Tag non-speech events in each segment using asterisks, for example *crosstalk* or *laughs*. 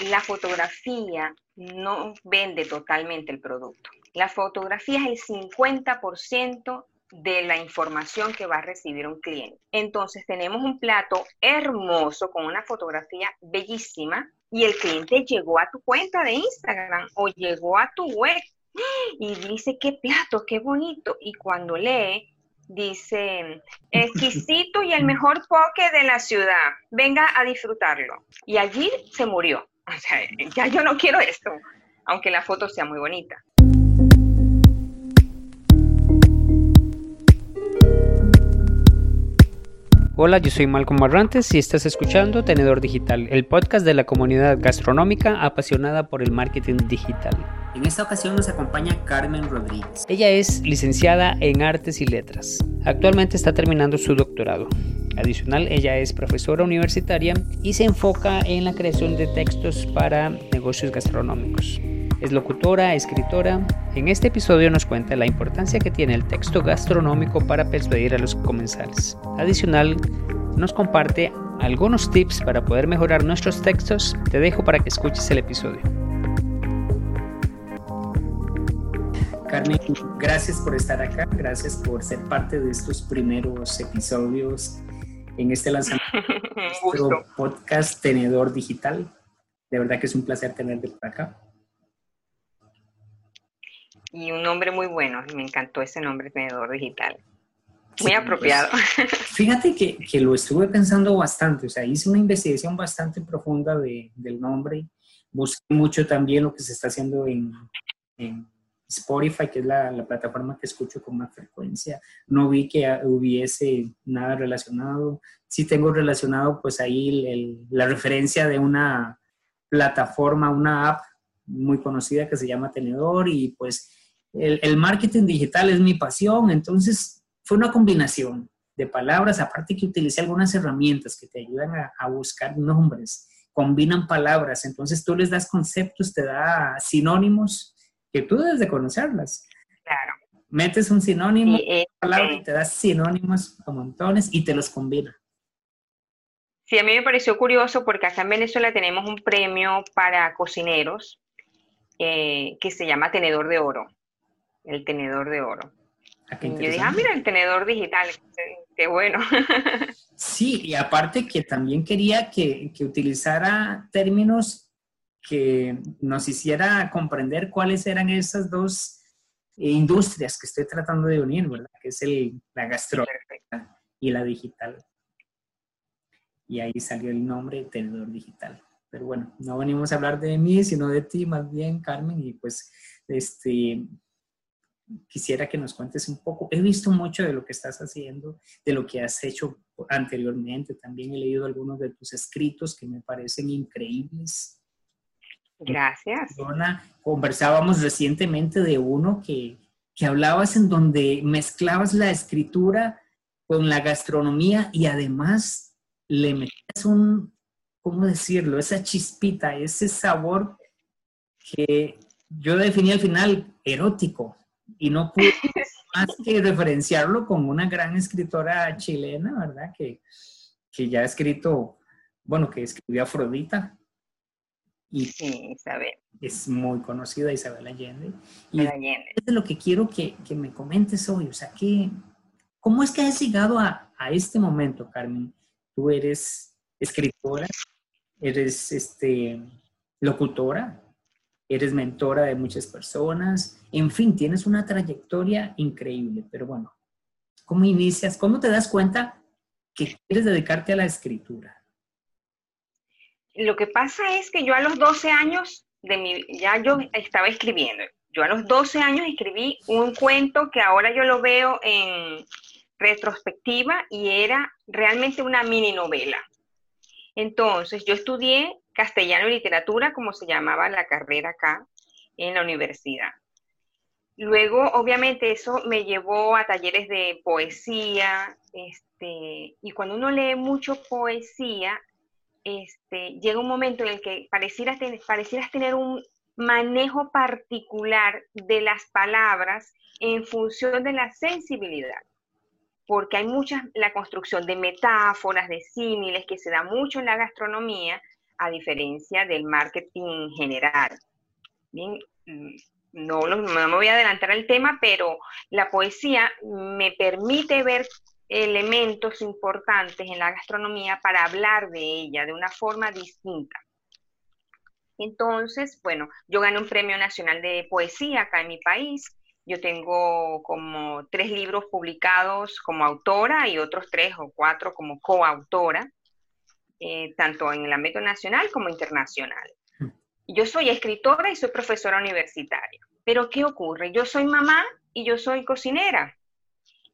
la fotografía no vende totalmente el producto. La fotografía es el 50% de la información que va a recibir un cliente. Entonces tenemos un plato hermoso con una fotografía bellísima y el cliente llegó a tu cuenta de Instagram o llegó a tu web y dice, qué plato, qué bonito. Y cuando lee, dice, exquisito y el mejor poke de la ciudad, venga a disfrutarlo. Y allí se murió. O sea, ya yo no quiero esto, aunque la foto sea muy bonita. Hola, yo soy Malcolm Marrantes y estás escuchando Tenedor Digital, el podcast de la comunidad gastronómica apasionada por el marketing digital. En esta ocasión nos acompaña Carmen Rodríguez. Ella es licenciada en Artes y Letras. Actualmente está terminando su doctorado. Adicional, ella es profesora universitaria y se enfoca en la creación de textos para negocios gastronómicos. Es locutora, escritora. En este episodio nos cuenta la importancia que tiene el texto gastronómico para persuadir a los comensales. Adicional, nos comparte algunos tips para poder mejorar nuestros textos. Te dejo para que escuches el episodio. Carmen, gracias por estar acá, gracias por ser parte de estos primeros episodios en este lanzamiento *laughs* de nuestro podcast Tenedor Digital. De verdad que es un placer tenerte por acá y un nombre muy bueno. Me encantó ese nombre, Tenedor Digital. Muy apropiado. *laughs* fíjate que, que, lo estuve pensando bastante, o sea, hice una investigación bastante profunda de, del nombre, busqué mucho también lo que se está haciendo en, en Spotify, que es la, la, plataforma que escucho con más frecuencia. No vi que hubiese nada relacionado. Sí tengo relacionado pues ahí el, la referencia de una plataforma, una app muy conocida que se llama Tenedor y pues el, marketing digital es mi pasión, entonces fue una combinación de palabras, aparte que utilicé algunas herramientas que te ayudan a, buscar nombres, combinan palabras, entonces tú les das conceptos, te da sinónimos que tú debes de conocerlas. Claro. Metes un sinónimo, eh, palabra, y te das sinónimos a montones y te los combina. Sí, a mí me pareció curioso porque acá en Venezuela tenemos un premio para cocineros eh, que se llama Tenedor de Oro el tenedor de oro. Ah, y yo dije, ah, mira, el tenedor digital, qué, bueno. *laughs* sí, y aparte que también quería que, que, utilizara términos que nos hiciera comprender cuáles eran esas dos industrias que estoy tratando de unir, ¿verdad? Que es el, la gastronómica y la digital. Y ahí salió el nombre tenedor digital. Pero bueno, no venimos a hablar de mí, sino de ti más bien, Carmen, y pues este, quisiera que nos cuentes un poco. He visto mucho de lo que estás haciendo, de lo que has hecho anteriormente. También he leído algunos de tus escritos que me parecen increíbles. Gracias. conversábamos recientemente de uno que, que hablabas en donde mezclabas la escritura con la gastronomía y además le metías un, ¿cómo decirlo? Esa chispita, ese sabor que yo definí al final erótico y no pude más que referenciarlo como una gran escritora chilena, ¿verdad? Que, que ya ha escrito, bueno, que escribió Afrodita. Y sí, Isabel. Es muy conocida Isabel Allende. Y Allende. es de lo que quiero que, que, me comentes hoy, o sea, que, ¿cómo es que has llegado a, a este momento, Carmen? Tú eres escritora, eres este, locutora, eres mentora de muchas personas, en fin, tienes una trayectoria increíble, pero bueno, ¿cómo inicias? ¿Cómo te das cuenta que quieres dedicarte a la escritura? Lo que pasa es que yo a los 12 años de mi, ya yo estaba escribiendo. Yo a los 12 años escribí un cuento que ahora yo lo veo en retrospectiva y era realmente una mini novela. Entonces, yo estudié castellano y literatura, como se llamaba la carrera acá en la universidad. Luego, obviamente, eso me llevó a talleres de poesía, este, y cuando uno lee mucho poesía, este, llega un momento en el que parecieras, parecieras tener un manejo particular de las palabras en función de la sensibilidad porque hay mucha, la construcción de metáforas, de símiles, que se da mucho en la gastronomía, a diferencia del marketing general. Mm, no, no me voy a adelantar al tema, pero la poesía me permite ver elementos importantes en la gastronomía para hablar de ella de una forma distinta. Entonces, bueno, yo gané un premio nacional de poesía acá en mi país. Yo tengo como tres libros publicados como autora y otros tres o cuatro como coautora, eh, tanto en el ámbito nacional como internacional. Hmm. Yo soy escritora y soy profesora universitaria. Pero ¿qué ocurre? Yo soy mamá y yo soy cocinera.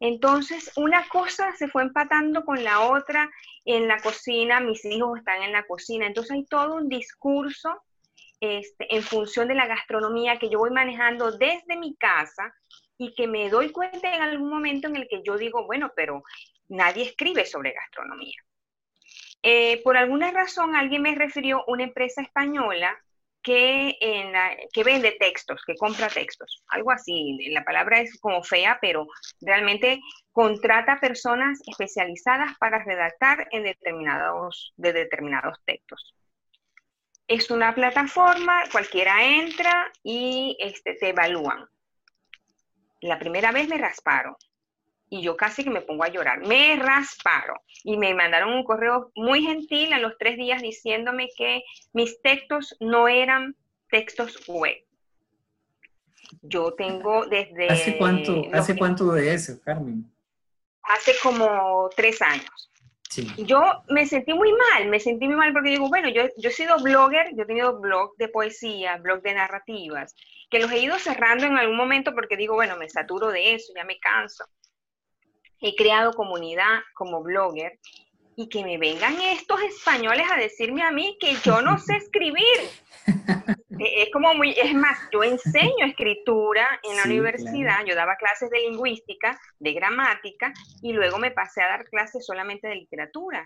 Entonces, una cosa se fue empatando con la otra en la cocina, mis hijos están en la cocina, entonces hay todo un discurso este, en función de la gastronomía que yo voy manejando desde mi casa y que me doy cuenta en algún momento en el que yo digo, bueno, pero nadie escribe sobre gastronomía. Eh, por alguna razón alguien me refirió una empresa española que, en que vende textos, que compra textos, algo así. La palabra es como fea, pero realmente contrata personas especializadas para redactar en determinados, de determinados textos. Es una plataforma, cualquiera entra y este, te evalúan. La primera vez me rasparon y yo casi que me pongo a llorar. Me rasparon y me mandaron un correo muy gentil a los tres días diciéndome que mis textos no eran textos web. Yo tengo desde... ¿Hace cuánto, ¿hace cuánto de eso, Carmen? Hace como tres años. Sí. Yo me sentí muy mal, me sentí muy mal porque digo, bueno, yo, yo he sido blogger, yo he tenido blog de poesía, blog de narrativas, que los he ido cerrando en algún momento porque digo, bueno, me saturo de eso, ya me canso he creado comunidad como blogger y que me vengan estos españoles a decirme a mí que yo no sé escribir. *laughs* E, es como muy, es más, yo enseño escritura en la universidad, yo daba clases de lingüística, de gramática, y luego me pasé a dar clases solamente de literatura.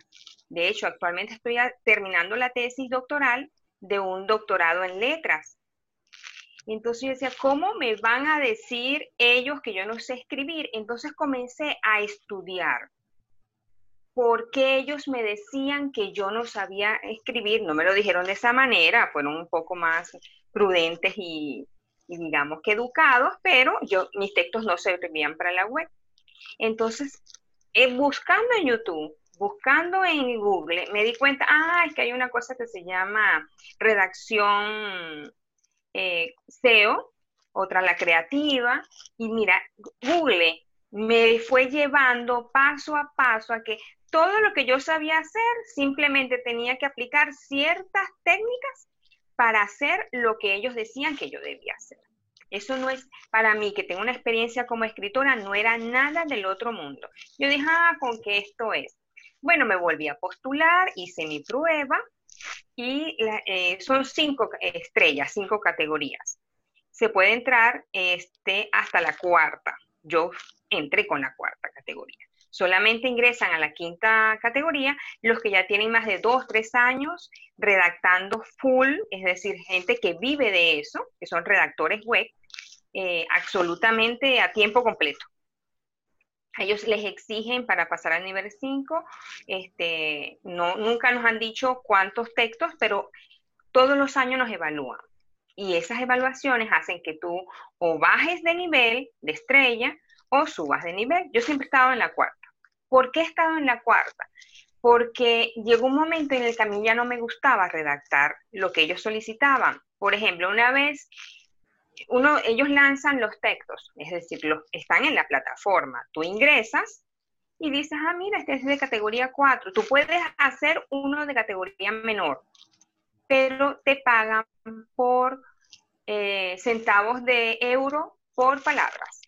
De hecho, actualmente estoy terminando la tesis doctoral de un doctorado en letras. Entonces yo decía, ¿cómo me van a decir ellos que yo no sé escribir? Entonces comencé a estudiar. ¿Por qué ellos me decían que yo no sabía escribir? No me lo dijeron de esa manera, fueron un poco más prudentes y, digamos que educados, pero yo, mis textos no servían para la web. Entonces, eh, buscando en YouTube, buscando en Google, me di cuenta, ah, es que hay una cosa que se llama redacción eh, SEO, otra la creativa, y mira, Google me fue llevando paso a paso a que todo lo que yo sabía hacer, simplemente tenía que aplicar ciertas técnicas para hacer lo que ellos decían que yo debía hacer. Eso no es, para mí, que tengo una experiencia como escritora, no era nada del otro mundo. Yo dije, ah, ¿con qué esto es? Bueno, me volví a postular, hice mi prueba, y eh, son cinco estrellas, cinco categorías. Se puede entrar este, hasta la cuarta. Yo entré con la cuarta categoría. Solamente ingresan a la quinta categoría los que ya tienen más de dos, tres años redactando full, es decir, gente que vive de eso, que son redactores web, eh, absolutamente a tiempo completo ellos les exigen para pasar al nivel 5, este, no, nunca nos han dicho cuántos textos, pero todos los años nos evalúan. Y esas evaluaciones hacen que tú o bajes de nivel, de estrella, o subas de nivel. Yo siempre he estado en la cuarta. ¿Por qué he estado en la cuarta? Porque llegó un momento en el que a mí ya no me gustaba redactar lo que ellos solicitaban. Por ejemplo, una vez uno, ellos lanzan los textos, es decir, los, están en la plataforma. Tú ingresas y dices, ah, mira, este es de categoría 4. Tú puedes hacer uno de categoría menor, pero te pagan por eh, centavos de euro por palabras.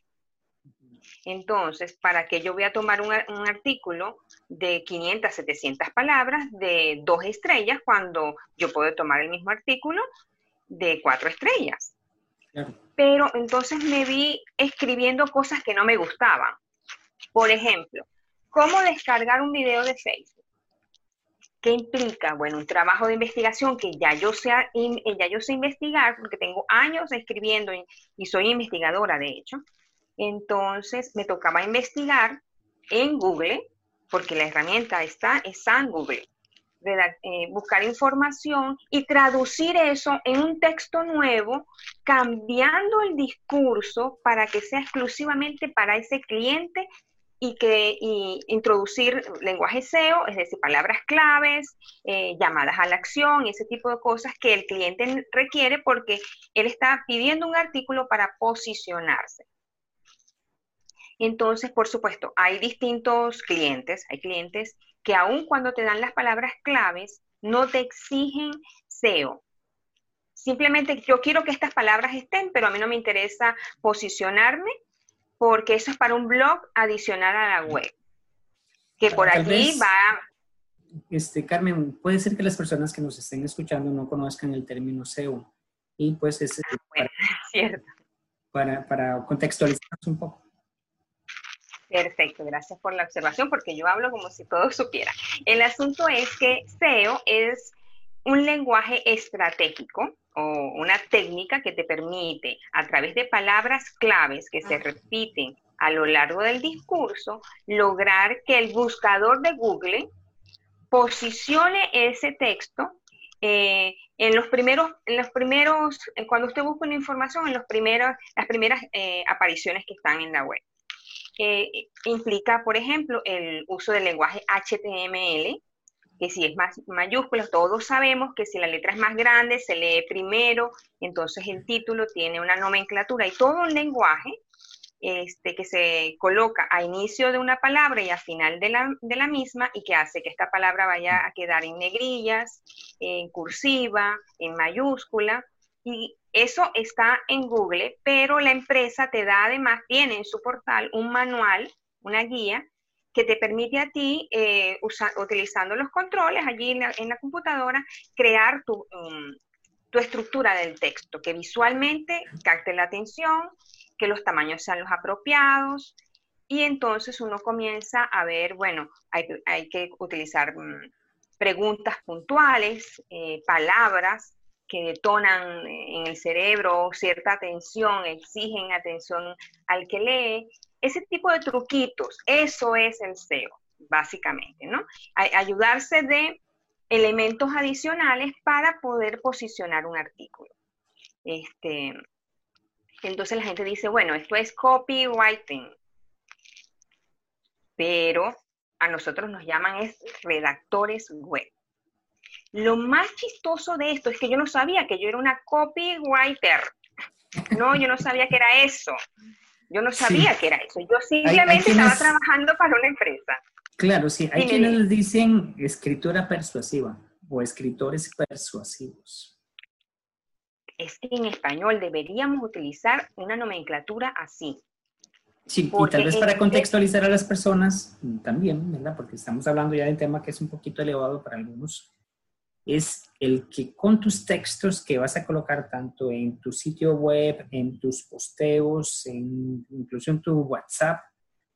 Entonces, ¿para qué yo voy a tomar un, un, artículo de 500, 700 palabras de dos estrellas cuando yo puedo tomar el mismo artículo de cuatro estrellas? Pero entonces me vi escribiendo cosas que no me gustaban. Por ejemplo, ¿cómo descargar un video de Facebook? ¿Qué implica? Bueno, un trabajo de investigación que ya yo sé, ya yo sé investigar, porque tengo años escribiendo y, soy investigadora, de hecho. Entonces me tocaba investigar en Google, porque la herramienta está, está en Google. Eh, buscar información y traducir eso en un texto nuevo, cambiando el discurso para que sea exclusivamente para ese cliente y que introducir lenguaje SEO, es decir, palabras claves, eh, llamadas a la acción, ese tipo de cosas que el cliente requiere porque él está pidiendo un artículo para posicionarse. Entonces, por supuesto, hay distintos clientes, hay clientes que aun cuando te dan las palabras claves, no te exigen SEO. Simplemente yo quiero que estas palabras estén, pero a mí no me interesa posicionarme porque eso es para un blog adicional a la web. Que por aquí va... Este, Carmen, puede ser que las personas que nos estén escuchando no conozcan el término SEO. Y pues es ah, para, *laughs* cierto. Para, para contextualizarnos un poco. Perfecto, gracias por la observación, porque yo hablo como si todo supiera. El asunto es que SEO es un lenguaje estratégico o una técnica que te permite, a través de palabras claves que se repiten a lo largo del discurso, lograr que el buscador de Google posicione ese texto eh, en los primeros, en los primeros, cuando usted busca una información, en los primeros, las primeras eh, apariciones que están en la web. Implica, por ejemplo, el uso del lenguaje HTML, que si es más mayúscula, todos sabemos que si la letra es más grande, se lee primero, entonces el título tiene una nomenclatura y todo un lenguaje este, que se coloca a inicio de una palabra y a final de la, de la misma y que hace que esta palabra vaya a quedar en negrillas, en cursiva, en mayúscula. Y eso está en Google, pero la empresa te da además, tiene en su portal un manual, una guía que te permite a ti, eh, utilizando los controles allí en la, computadora, crear um, tu, estructura del texto, que visualmente capte la atención, que los tamaños sean los apropiados, y entonces uno comienza a ver, bueno, hay, que utilizar mm, preguntas puntuales, eh, palabras que detonan en el cerebro cierta atención, exigen atención al que lee, ese tipo de truquitos, eso es el SEO, básicamente, ¿no? ayudarse de elementos adicionales para poder posicionar un artículo. Este, entonces la gente dice, bueno, esto es copywriting, pero a nosotros nos llaman es redactores web. Lo más chistoso de esto es que yo no sabía que yo era una copywriter. No, yo no sabía que era eso. Yo no sabía que era eso. Yo simplemente estaba trabajando para una empresa. Claro, sí. Hay quienes dicen escritura persuasiva o escritores persuasivos. Es que en español deberíamos utilizar una nomenclatura así. Sí, y tal vez para contextualizar a las personas también, ¿verdad? Porque estamos hablando ya de un tema que es un poquito elevado para algunos es el que con tus textos que vas a colocar tanto en tu sitio web, en tus posteos, en, incluso en tu WhatsApp,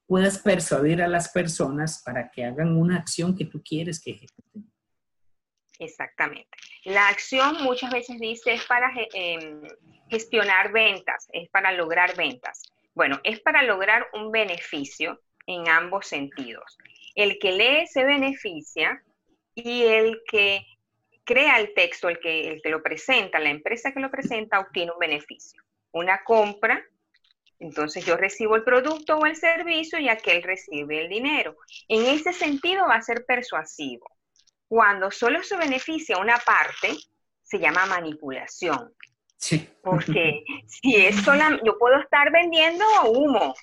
puedas persuadir a las personas para que hagan una acción que tú quieres que ejecuten. Exactamente. La acción muchas veces dice es para em, gestionar ventas, es para lograr ventas. Bueno, es para lograr un beneficio en ambos sentidos. El que lee se beneficia y el que crea el texto, el que, el que lo presenta, la empresa que lo presenta, obtiene un beneficio. Una compra, entonces yo recibo el producto o el servicio y aquel recibe el dinero. En ese sentido va a ser persuasivo. Cuando solo se beneficia una parte, se llama manipulación. Sí. Porque *laughs* si es sola, yo puedo estar vendiendo humo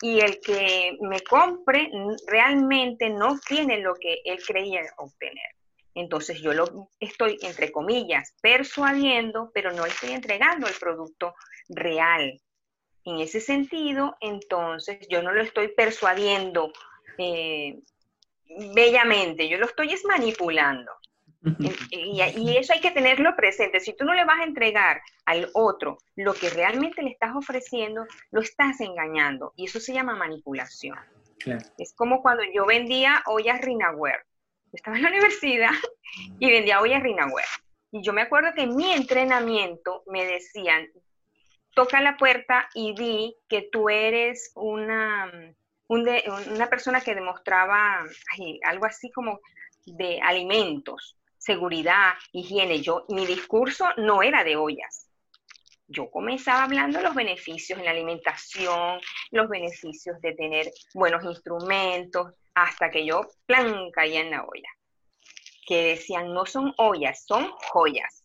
y el que me compre realmente no tiene lo que él creía obtener. Entonces yo lo estoy, entre comillas, persuadiendo, pero no estoy entregando el producto real. En ese sentido, entonces yo no lo estoy persuadiendo eh, bellamente, yo lo estoy es manipulando. Y, y, eso hay que tenerlo presente. Si tú no le vas a entregar al otro lo que realmente le estás ofreciendo, lo estás engañando. Y eso se llama manipulación. Es como cuando yo vendía ollas Rinaware estaba en la universidad y vendía ollas Rinaware. Y yo me acuerdo que en mi entrenamiento me decían, toca la puerta y di que tú eres una, una persona que demostraba algo así como de alimentos, seguridad, higiene. Yo, mi discurso no era de ollas. Yo comenzaba hablando de los beneficios en la alimentación, los beneficios de tener buenos instrumentos, hasta que yo, plan, caía en la olla. Que decían, no son ollas, son joyas.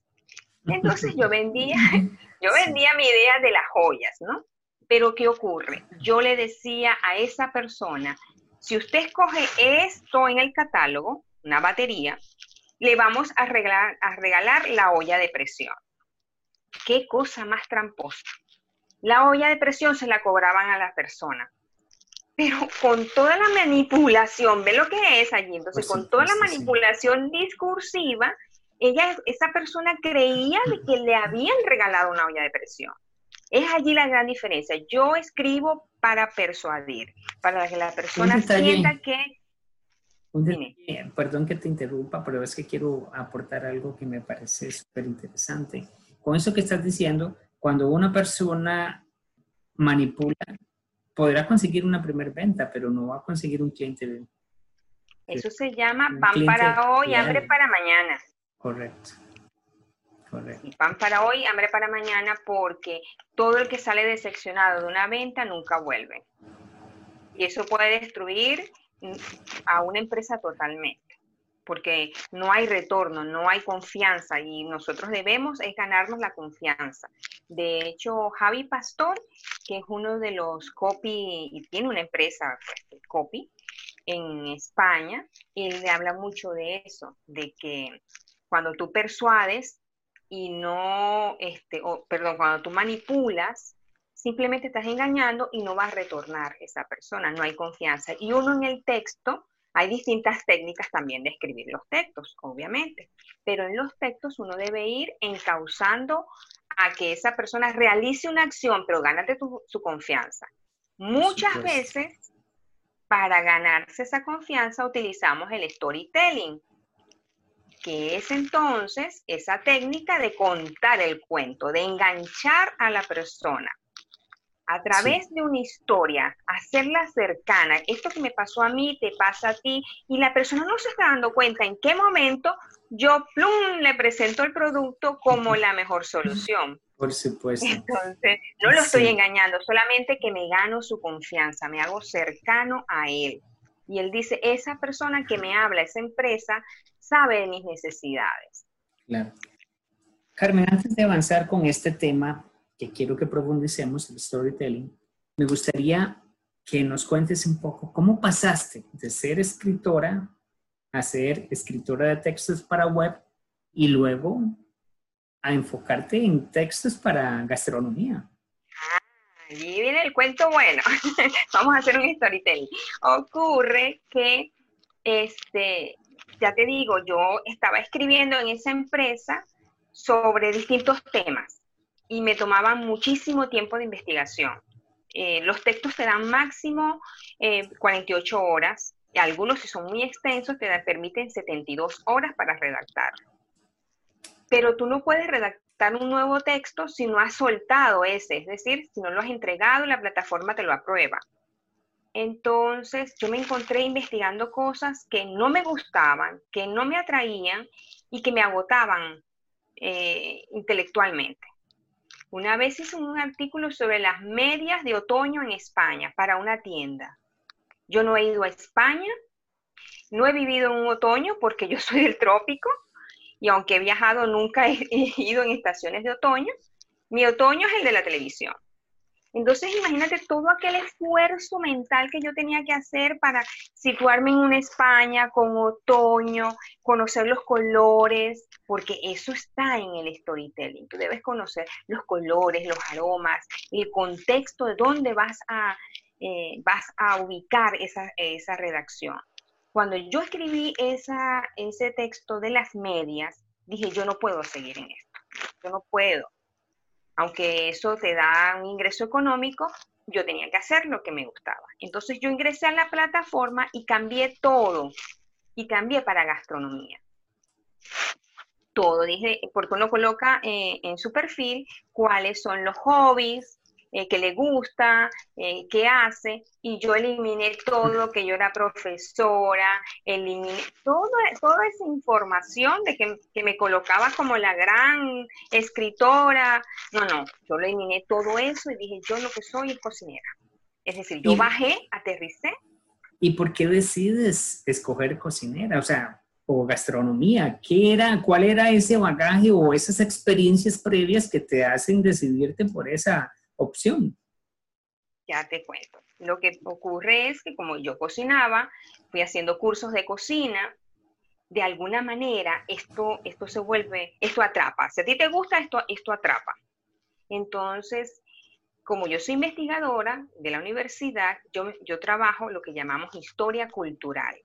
Entonces yo vendía, *laughs* yo vendía mi idea de las joyas, ¿no? Pero ¿qué ocurre? Yo le decía a esa persona, si usted escoge esto en el catálogo, una batería, le vamos a regalar, a regalar la olla de presión. Qué cosa más tramposa. La olla de presión se la cobraban a la persona. Pero con toda la manipulación, ve lo que es allí, entonces con toda la manipulación discursiva, ella, esa persona creía que le habían regalado una olla de presión. Es allí la gran diferencia. Yo escribo para persuadir, para que la persona sienta que... perdón que te interrumpa, pero es que quiero aportar algo que me parece súper interesante. Con eso que estás diciendo, cuando una persona manipula, podrá conseguir una primera venta, pero no va a conseguir un cliente. Eso se llama pan para hoy, hambre para mañana. Correcto. Y pan para hoy, hambre para mañana, porque todo el que sale decepcionado de una venta nunca vuelve. Y eso puede destruir a una empresa totalmente, porque no hay retorno, no hay confianza y nosotros debemos es ganarnos la confianza. De hecho, Javi Pastor, que es uno de los copy y tiene una empresa pues, copy en España, él le habla mucho de eso, de que cuando tú persuades, y no, este, o, perdón, cuando tú manipulas, simplemente estás engañando y no vas a retornar esa persona, no hay confianza. Y uno en el texto, hay distintas técnicas también de escribir los textos, obviamente, pero en los textos uno debe ir encauzando a que esa persona realice una acción, pero gánate su confianza. Muchas veces, para ganarse esa confianza, utilizamos el storytelling, que es entonces esa técnica de contar el cuento, de enganchar a la persona a través de una historia, hacerla cercana. Esto que me pasó a mí, te pasa a ti, y la persona no se está dando cuenta en qué momento yo plum, le presento el producto como la mejor solución. *laughs* Por supuesto. Entonces, no lo estoy engañando, solamente que me gano su confianza, me hago cercano a él. Y él dice, esa persona que me habla, esa empresa, sabe de mis necesidades. Claro. Carmen, antes de avanzar con este tema que quiero que profundicemos, el storytelling, me gustaría que nos cuentes un poco cómo pasaste de ser escritora a ser escritora de textos para web y luego a enfocarte en textos para gastronomía. Ah, allí viene el cuento bueno. *laughs* Vamos a hacer un storytelling. Ocurre que este, ya te digo, yo estaba escribiendo en esa empresa sobre distintos temas y me tomaban muchísimo tiempo de investigación. Eh, los textos te dan máximo 48 eh, horas, algunos si son muy extensos te permiten 72 horas para redactar. Pero tú no puedes redactar un nuevo texto si no has soltado ese, es decir, si no lo has entregado y la plataforma te lo aprueba. Entonces yo me encontré investigando cosas que no me gustaban, que no me atraían y que me agotaban eh, intelectualmente. Una vez hice un artículo sobre las medias de otoño en España para una tienda. Yo no he ido a España, no he vivido en un otoño porque yo *laughs* soy del trópico y aunque he viajado nunca he ido en estaciones de otoño. Mi otoño es el de la televisión. Entonces, imagínate todo aquel esfuerzo mental que yo tenía que hacer para situarme en una España con otoño, conocer los colores, porque eso está en el storytelling. Tú debes conocer los colores, los aromas, el contexto de dónde vas a, eh, vas a ubicar esa, esa redacción. Cuando yo escribí esa, ese texto de las medias, dije, yo no puedo seguir en esto, yo no puedo aunque eso te da un ingreso económico, yo tenía que hacer lo que me gustaba. Entonces yo ingresé a la plataforma y cambié todo. Y cambié para gastronomía. Todo, dije, porque uno coloca eh, en su perfil cuáles son los hobbies, eh, qué le gusta, eh, qué hace, y yo eliminé todo, que yo era profesora, eliminé todo, toda esa información de que, que me colocaba como la gran escritora. No, no, yo eliminé todo eso y dije, yo lo que soy es cocinera. Es decir, yo bajé, aterricé. ¿Y por qué decides escoger cocinera? O sea, o gastronomía? ¿Qué era, cuál era ese bagaje o esas experiencias previas que te hacen decidirte por esa opción? Ya te cuento. Lo que ocurre es que como yo cocinaba, fui haciendo cursos de cocina, de alguna manera esto, esto se vuelve, esto atrapa. Si a ti te gusta, esto, esto atrapa. Entonces, como yo soy investigadora de la universidad, yo, yo trabajo lo que llamamos historia cultural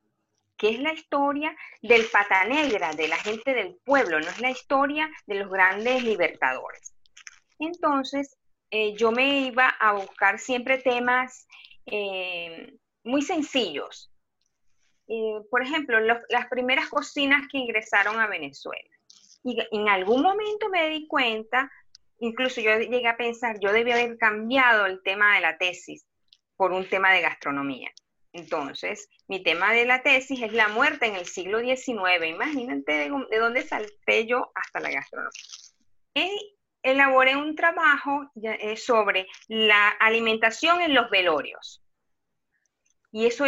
que es la historia del pata negra, de la gente del pueblo, no es la historia de los grandes libertadores. Entonces, eh, yo me iba a buscar siempre temas eh, muy sencillos. Eh, por ejemplo, las primeras cocinas que ingresaron a Venezuela. Y en algún momento me di cuenta, incluso yo llegué a pensar, yo debía haber cambiado el tema de la tesis por un tema de gastronomía. Entonces, mi tema de la tesis es la muerte en el siglo XIX. Imagínate de, dónde salté yo hasta la gastronomía. Y elaboré un trabajo eh, sobre la alimentación en los velorios. Y eso,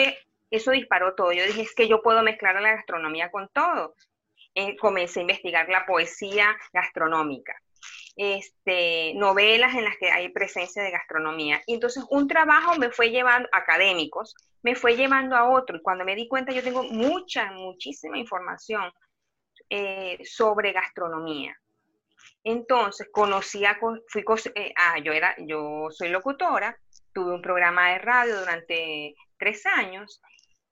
eso disparó todo. Yo dije, es que yo puedo mezclar la gastronomía con todo. Eh, comencé a investigar la poesía gastronómica este, novelas en las que hay presencia de gastronomía. Y entonces un trabajo me fue llevando, académicos, me fue llevando a otro. Y cuando me di cuenta, yo tengo mucha, muchísima información eh, sobre gastronomía. Entonces, conocí a, fui, eh, ah, yo, era, yo soy locutora, tuve un programa de radio durante tres años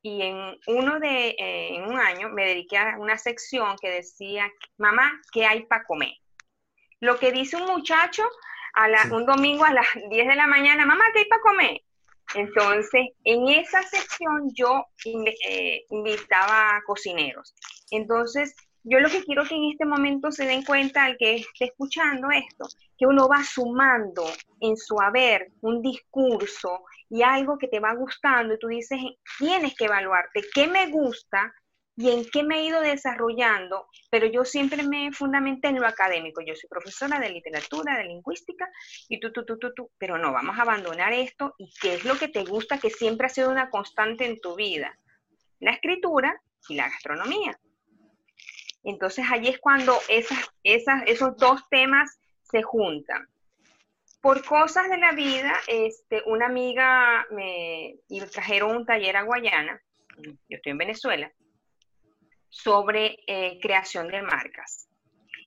y en uno de, eh, en un año me dediqué a una sección que decía, mamá, ¿qué hay para comer? lo que dice un muchacho a un domingo a las *laughs* 10 de la mañana, mamá, ¿qué hay para comer? Entonces, en esa sección yo eh, invitaba a cocineros. Entonces, yo lo que quiero que en este momento se den cuenta al que esté escuchando esto, que uno va sumando en su haber un discurso y algo que te va gustando y tú dices, tienes que evaluarte qué me gusta y en qué me he ido desarrollando, pero yo siempre me fundamenté en lo académico. Yo soy profesora de literatura, de lingüística, y tú, tú, tú, tú, tú, pero no, vamos a abandonar esto y qué es lo que te gusta, que siempre ha sido una constante en tu vida. La escritura y la gastronomía. Entonces allí es cuando esas, esas, esos dos temas se juntan. Por cosas de la vida, este, una amiga me trajeron un taller a Guayana, yo estoy en Venezuela, sobre eh, creación de marcas.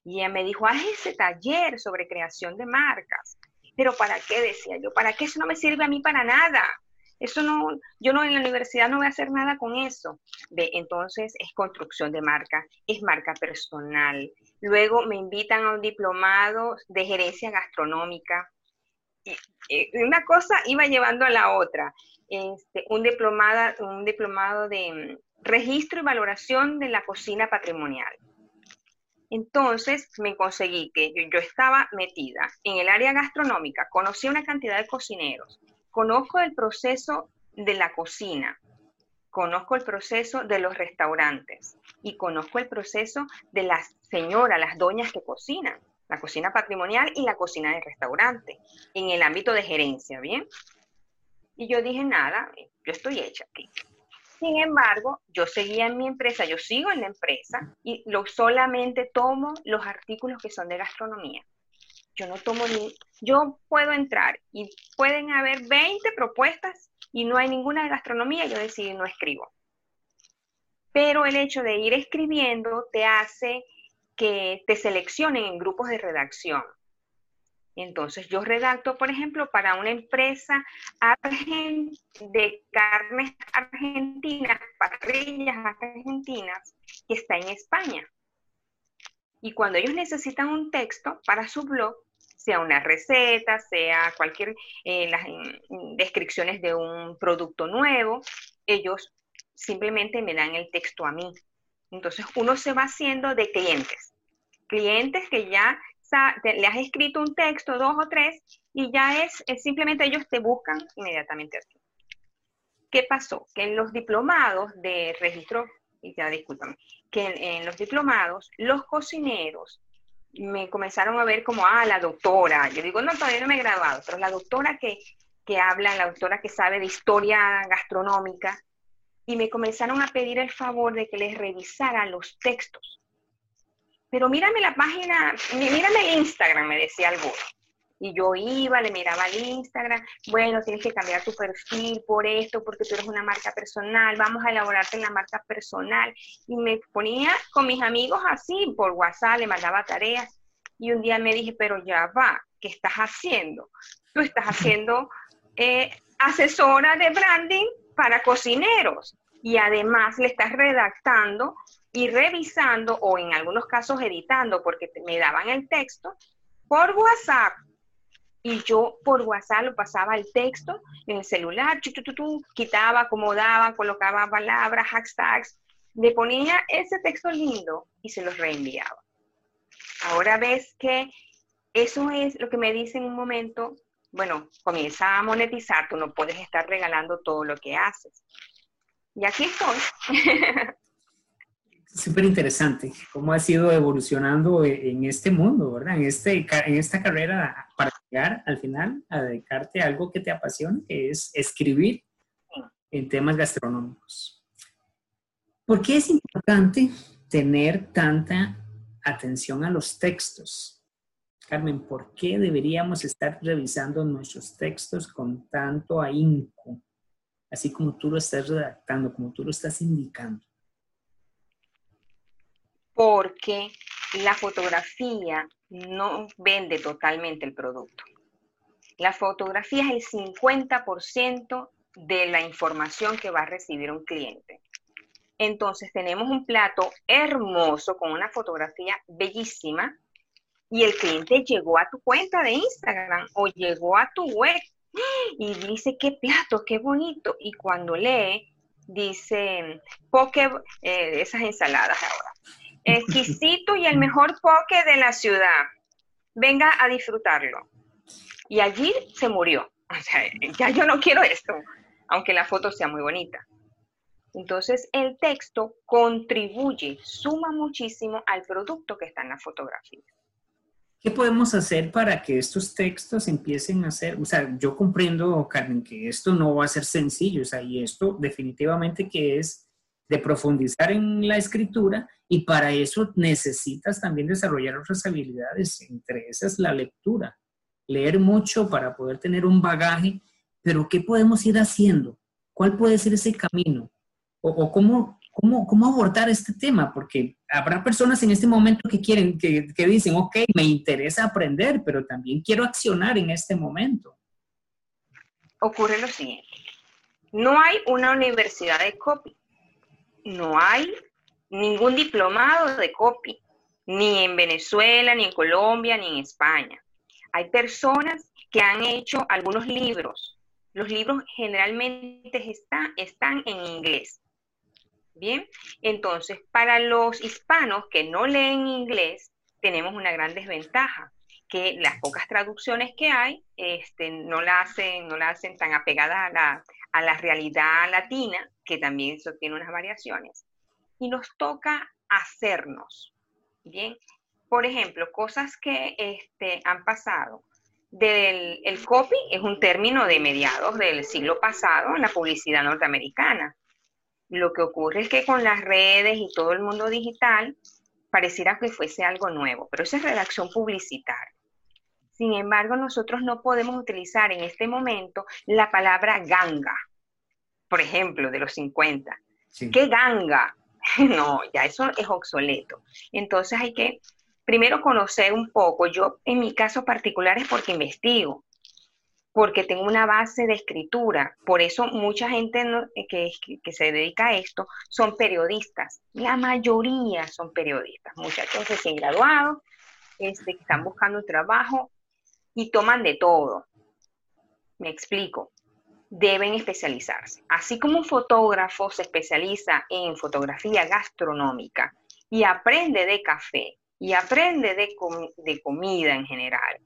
Y ella me dijo, haz ese taller sobre creación de marcas. Pero ¿para qué? Decía yo, ¿para qué eso no me sirve a mí para nada? Eso no, yo no en la universidad no voy a hacer nada con eso. De, entonces es construcción de marca, es marca personal. Luego me invitan a un diplomado de gerencia gastronómica. Y, una cosa iba llevando a la otra. Este, un, diplomada, un diplomado de registro y valoración de la cocina patrimonial. Entonces me conseguí que yo, estaba metida en el área gastronómica, conocí una cantidad de cocineros, conozco el proceso de la cocina, conozco el proceso de los restaurantes y conozco el proceso de las señoras, las doñas que cocinan, la cocina patrimonial y la cocina de restaurante, en el ámbito de gerencia, ¿bien? Y yo dije, nada, yo estoy hecha aquí. Sin embargo, yo seguía en mi empresa, yo sigo en la empresa y lo, solamente tomo los artículos que son de gastronomía. Yo no tomo ni, yo puedo entrar y pueden haber 20 propuestas y no hay ninguna de gastronomía, yo decidí no escribo. Pero el hecho de ir escribiendo te hace que te seleccionen en grupos de redacción. Entonces yo redacto, por ejemplo, para una empresa de carnes argentinas, parrillas argentinas, que está en España. Y cuando ellos necesitan un texto para su blog, sea una receta, sea cualquier eh, las descripciones de un producto nuevo, ellos simplemente me dan el texto a mí. Entonces uno se va haciendo de clientes, clientes que ya le has escrito un texto, dos o tres, y ya es, simplemente ellos te buscan inmediatamente a ti. ¿Qué pasó? Que en los diplomados de registro, y ya discúlpame, que en, los diplomados, los cocineros me comenzaron a ver como, ah, la doctora. Yo digo, no, todavía no me he graduado, pero la doctora que, que habla, la doctora que sabe de historia gastronómica, y me comenzaron a pedir el favor de que les revisara los textos. Pero mírame la página, mírame el Instagram, me decía alguno. Y yo iba, le miraba el Instagram, bueno, tienes que cambiar tu perfil por esto, porque tú eres una marca personal, vamos a elaborarte en la marca personal. Y me ponía con mis amigos así, por WhatsApp, le mandaba tareas. Y un día me dije, pero ya va, ¿qué estás haciendo? Tú estás haciendo eh, asesora de branding para cocineros y además le estás redactando y revisando o en algunos casos editando porque me daban el texto por WhatsApp y yo por WhatsApp lo pasaba el texto en el celular, quitaba, acomodaba, colocaba palabras, hashtags, le ponía ese texto lindo y se los reenviaba. Ahora ves que eso es lo que me dice en un momento, bueno, comienza a monetizar, tú no puedes estar regalando todo lo que haces. Y aquí estoy. *laughs* Súper interesante cómo ha sido evolucionando en este mundo, ¿verdad? En, este, en esta carrera para llegar al final a dedicarte a algo que te apasiona, que es escribir en temas gastronómicos. ¿Por qué es importante tener tanta atención a los textos? Carmen, ¿por qué deberíamos estar revisando nuestros textos con tanto ahínco? así como tú lo estás redactando, como tú lo estás indicando? Porque la fotografía no vende totalmente el producto. La fotografía es el 50% de la información que va a recibir un cliente. Entonces tenemos un plato hermoso con una fotografía bellísima y el cliente llegó a tu cuenta de Instagram o llegó a tu web y dice, qué plato, qué bonito. Y cuando lee, dice, poke, eh, esas ensaladas ahora, exquisito y el mejor poke de la ciudad. Venga a disfrutarlo. Y allí se murió. *laughs* O sea, ya yo no quiero esto, aunque la foto sea muy bonita. Entonces, el texto contribuye, suma muchísimo al producto que está en la fotografía. ¿Qué podemos hacer para que estos textos empiecen a ser, o sea, yo comprendo, Carmen, que esto no va a ser sencillo, o sea, y esto definitivamente que es de profundizar en la escritura y para eso necesitas también desarrollar otras habilidades, entre esas la lectura, leer mucho para poder tener un bagaje, pero ¿qué podemos ir haciendo? ¿Cuál puede ser ese camino? ¿O, cómo, cómo, cómo abordar este tema? Porque habrá personas en este momento que quieren, que, que, dicen, ok, me interesa aprender, pero también quiero accionar en este momento. Ocurre lo siguiente. No hay una universidad de copy. No hay ningún diplomado de copy, ni en Venezuela, ni en Colombia, ni en España. Hay personas que han hecho algunos libros. Los libros generalmente están, en inglés. Bien, entonces para los hispanos que no leen inglés, tenemos una gran desventaja, que las pocas traducciones que hay este, no, la hacen, no la hacen tan apegada a la, a la realidad latina, que también eso tiene unas variaciones. Y nos toca hacernos, ¿bien? Por ejemplo, cosas que este, han pasado. Del, el copy es un término de mediados del siglo pasado en la publicidad norteamericana. Lo que ocurre es que con las redes y todo el mundo digital, pareciera que fuese algo nuevo, pero eso es redacción publicitaria. Sin embargo, nosotros no podemos utilizar en este momento la palabra ganga, por ejemplo, de los 50. ¿Qué ganga? *laughs* No, ya eso es obsoleto. Entonces hay que primero conocer un poco. Yo en mi caso particular es porque investigo porque tengo una base de escritura. Por eso mucha gente eh, que, se dedica a esto son periodistas. La mayoría son periodistas, muchachos recién graduados, este, que están buscando un trabajo y toman de todo. Me explico. Deben especializarse. Así como un fotógrafo se especializa en fotografía gastronómica y aprende de café y aprende de, de comida en general.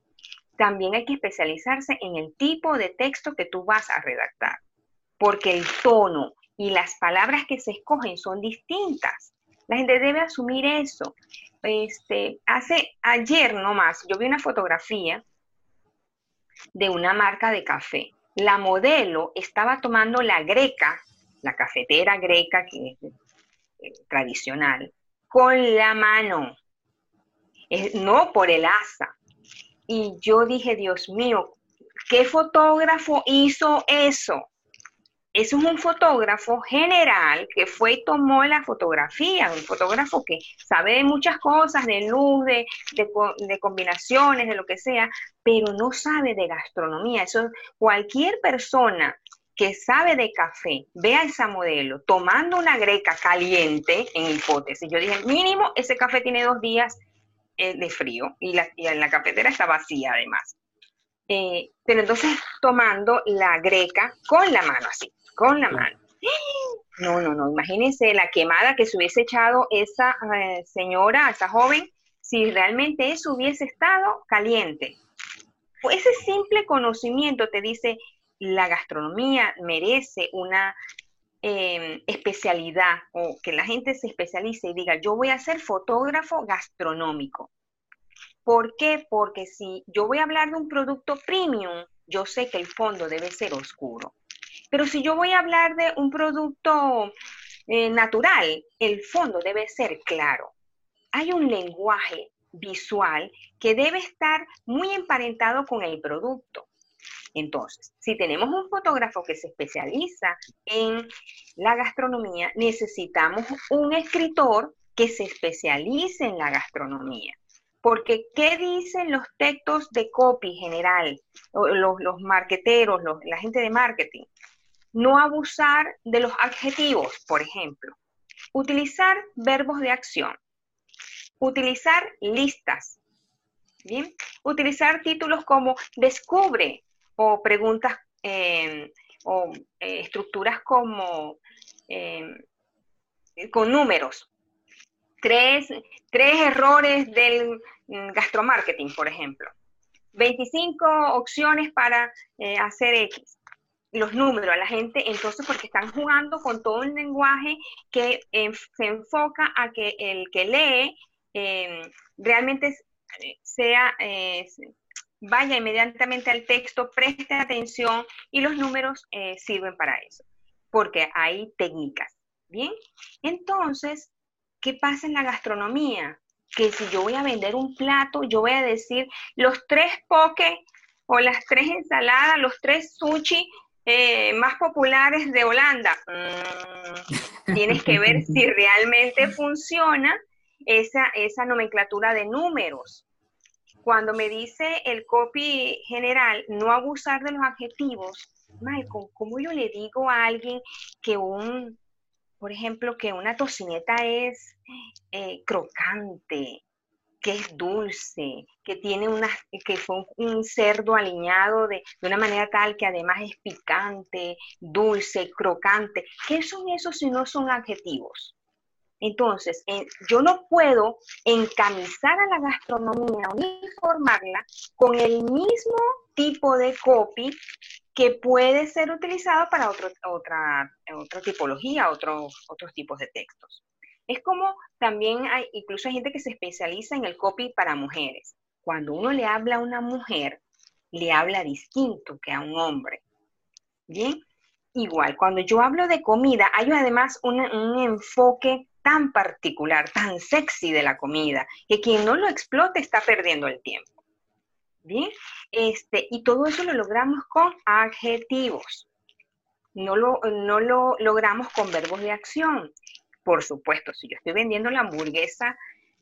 También hay que especializarse en el tipo de texto que tú vas a redactar, porque el tono y las palabras que se escogen son distintas. La gente debe asumir eso. Este, hace ayer nomás, yo vi una fotografía de una marca de café. La modelo estaba tomando la greca, la cafetera greca que es eh, tradicional, con la mano, no por el asa. Y yo dije, Dios mío, ¿qué fotógrafo hizo eso? Eso es un fotógrafo general que fue y tomó la fotografía, un fotógrafo que sabe de muchas cosas, de luz, de, de, combinaciones, de lo que sea, pero no sabe de gastronomía. Eso cualquier persona que sabe de café, vea esa modelo tomando una greca caliente, en hipótesis. Yo dije, mínimo, ese café tiene dos días eh, de frío y la, la cafetera está vacía además. Eh, pero entonces tomando la greca con la mano así con la mano. No, no, no, imagínense la quemada que se hubiese echado esa eh, señora, esa joven, si realmente eso hubiese estado caliente. Pues ese simple conocimiento te dice, la gastronomía merece una em, especialidad o que la gente se especialice y diga, yo voy a ser fotógrafo gastronómico. ¿Por qué? Porque si yo voy a hablar de un producto premium, yo sé que el fondo debe ser oscuro. Pero si yo voy a hablar de un producto eh, natural, el fondo debe ser claro. Hay un lenguaje visual que debe estar muy emparentado con el producto. Entonces, si tenemos un fotógrafo que se especializa en la gastronomía, necesitamos un escritor que se especialice en la gastronomía. Porque, ¿qué dicen los textos de copy general? Los, los marqueteros, la gente de marketing. No abusar de los adjetivos, por ejemplo. Utilizar verbos de acción. Utilizar listas. Bien. Utilizar títulos como descubre o preguntas em, o eh, estructuras como em, con números. Tres, errores del mm, gastromarketing, por ejemplo. 25 opciones para eh, hacer X los números a la gente, entonces porque están jugando con todo un lenguaje que se enfoca a que el que lee em, realmente sea, eh, vaya inmediatamente al texto, preste atención y los números eh, sirven para eso, porque hay técnicas. Bien, entonces, ¿qué pasa en la gastronomía? Que si yo voy a vender un plato, yo voy a decir los tres poke o las tres ensaladas, los tres sushi eh, más populares de Holanda. Mm, tienes que ver si *laughs* realmente funciona esa, esa nomenclatura de números. Cuando me dice el copy general, no abusar de los adjetivos, Michael, ¿cómo yo le digo a alguien que un, por ejemplo, que una tocineta es eh, crocante, que es dulce, que tiene una, que fue un, cerdo aliñado de, una manera tal que además es picante, dulce, crocante. ¿Qué son esos si no son adjetivos? Entonces, yo no puedo encamisar a la gastronomía, uniformarla con el mismo tipo de copy que puede ser utilizado para otra, otra tipología, otros tipos de textos. Es como también hay, incluso gente que se especializa en el copy para mujeres. Cuando uno le habla a una mujer, le habla distinto que a un hombre. Bien, igual, cuando yo hablo de comida, hay además un, enfoque tan particular, tan sexy de la comida, que quien no lo explote está perdiendo el tiempo. Bien, este, y todo eso lo logramos con adjetivos. No lo, no lo logramos con verbos de acción. Por supuesto, si yo estoy vendiendo la hamburguesa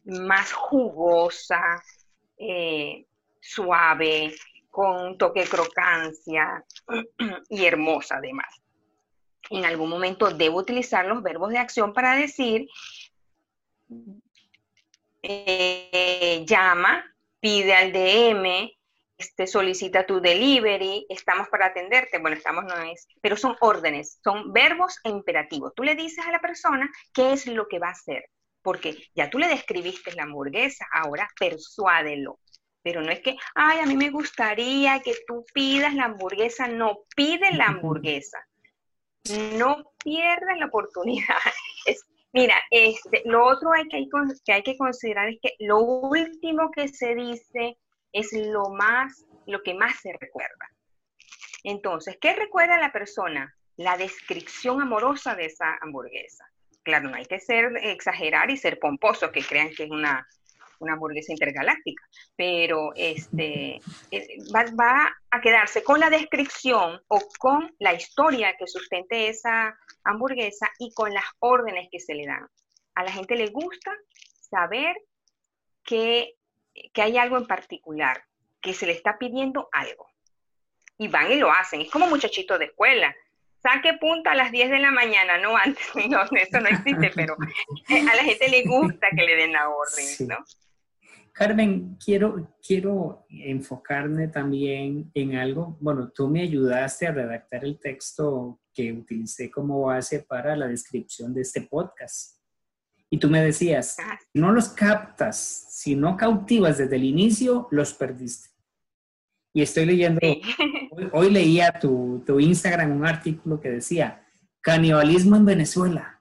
más jugosa, eh, suave, con toque de crocancia *clears throat* y hermosa además. En algún momento debo utilizar los verbos de acción para decir, eh, llama, pide al DM, este, solicita tu delivery, estamos para atenderte, bueno, estamos no es, pero son órdenes, son verbos e imperativos. Tú le dices a la persona qué es lo que va a hacer, porque ya tú le describiste la hamburguesa, ahora persuádelo. Pero no es que, ay, a mí me gustaría que tú pidas la hamburguesa, no, pide la hamburguesa. No pierdas la oportunidad. *laughs* mira, este, lo otro hay que, que hay que considerar es que lo último que se dice es lo más, lo que más se recuerda. Entonces, ¿qué recuerda la persona? La descripción amorosa de esa hamburguesa. Claro, no hay que ser exagerar y ser pomposo, que crean que es una, una hamburguesa intergaláctica, pero este, eh, va, a quedarse con la descripción o con la historia que sustente esa hamburguesa y con las órdenes que se le dan. A la gente le gusta saber que, que hay algo en particular, que se le está pidiendo algo. Y van y lo hacen. Es como muchachito de escuela saque punta a las 10 de la mañana, no antes, *laughs* no, eso no existe, pero a la gente le gusta que le den la orden, ¿no? Carmen, quiero, quiero enfocarme también en algo. Bueno, tú me ayudaste a redactar el texto que utilicé como base para la descripción de este podcast. Y tú me decías, ah. si no los captas, si no cautivas desde el inicio, los perdiste. Y estoy leyendo, *laughs* hoy, leía tu, tu Instagram un artículo que decía, canibalismo en Venezuela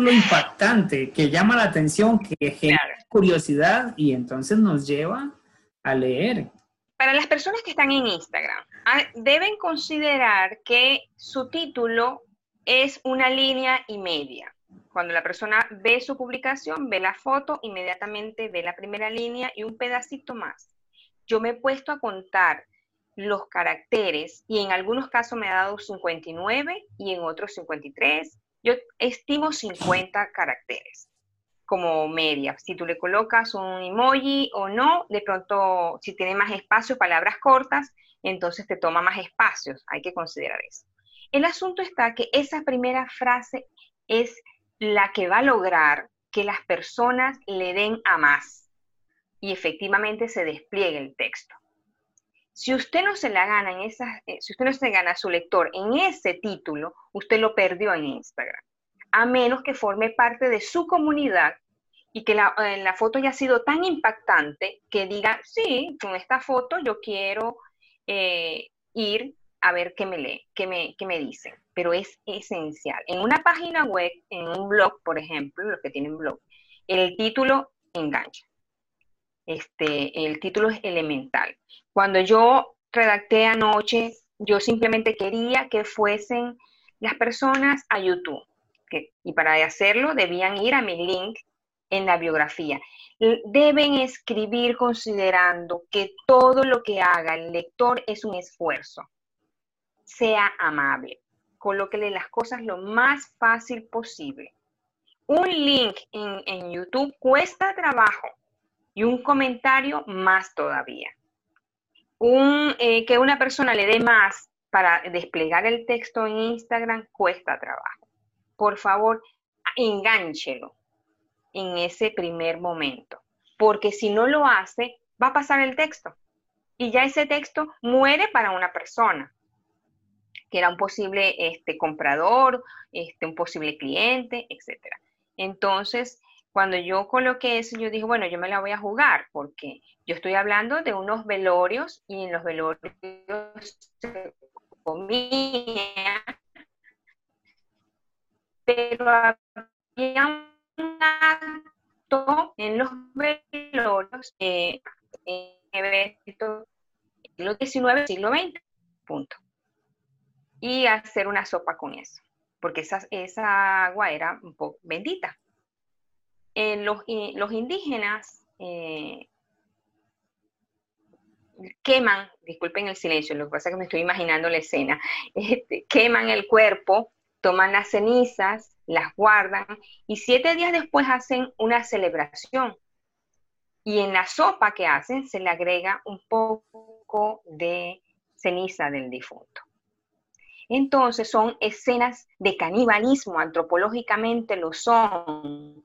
lo impactante, que llama la atención, que genera curiosidad y entonces nos lleva a leer. Para las personas que están en Instagram, ah, deben considerar que su título es una línea y media. Cuando la persona ve su publicación, ve la foto, inmediatamente ve la primera línea y un pedacito más. Yo me he puesto a contar los caracteres y en algunos casos me ha dado 59 y en otros 53 yo estimo 50 caracteres como media. Si tú le colocas un emoji o no, de pronto si tiene más espacio, palabras cortas, entonces te toma más espacios. Hay que considerar eso. El asunto está que esa primera frase es la que va a lograr que las personas le den a más y efectivamente se despliegue el texto. Si usted no se la gana en eh, si usted no se gana a su lector en ese título, usted lo perdió en Instagram. A menos que forme parte de su comunidad y que la, eh, la foto haya sido tan impactante que diga, sí, con esta foto yo quiero eh, ir a ver qué me lee, qué me, qué me dicen. Pero es esencial. En una página web, en un blog, por ejemplo, los que tienen blog, el título engancha. Este, el título es elemental. Cuando yo redacté anoche, yo simplemente quería que fuesen las personas a YouTube. y para hacerlo debían ir a mi link en la biografía. Deben escribir considerando que todo lo que haga el lector es un esfuerzo. Sea amable. Colóquele las cosas lo más fácil posible. Un link en, en YouTube cuesta trabajo y un comentario más todavía. Un, eh, que una persona le dé más para desplegar el texto en Instagram cuesta trabajo. Por favor, engánchelo en ese primer momento, porque si no lo hace, va a pasar el texto y ya ese texto muere para una persona que era un posible este, comprador, este, un posible cliente, etc. Entonces, cuando yo coloqué eso, yo dije, bueno, yo me la voy a jugar, porque yo estoy hablando de unos velorios y en los velorios se comía, pero había un acto en los velorios, eh, en eventos siglo XIX, siglo XX, punto. Y hacer una sopa con eso, porque esa, esa agua era un poco bendita. Eh, los, indígenas eh, queman, disculpen el silencio, lo que pasa es que me estoy imaginando la escena, *laughs* este, queman el cuerpo, toman las cenizas, las guardan y siete días después hacen una celebración. Y en la sopa que hacen se le agrega un poco de ceniza del difunto. Entonces son escenas de canibalismo, antropológicamente lo son,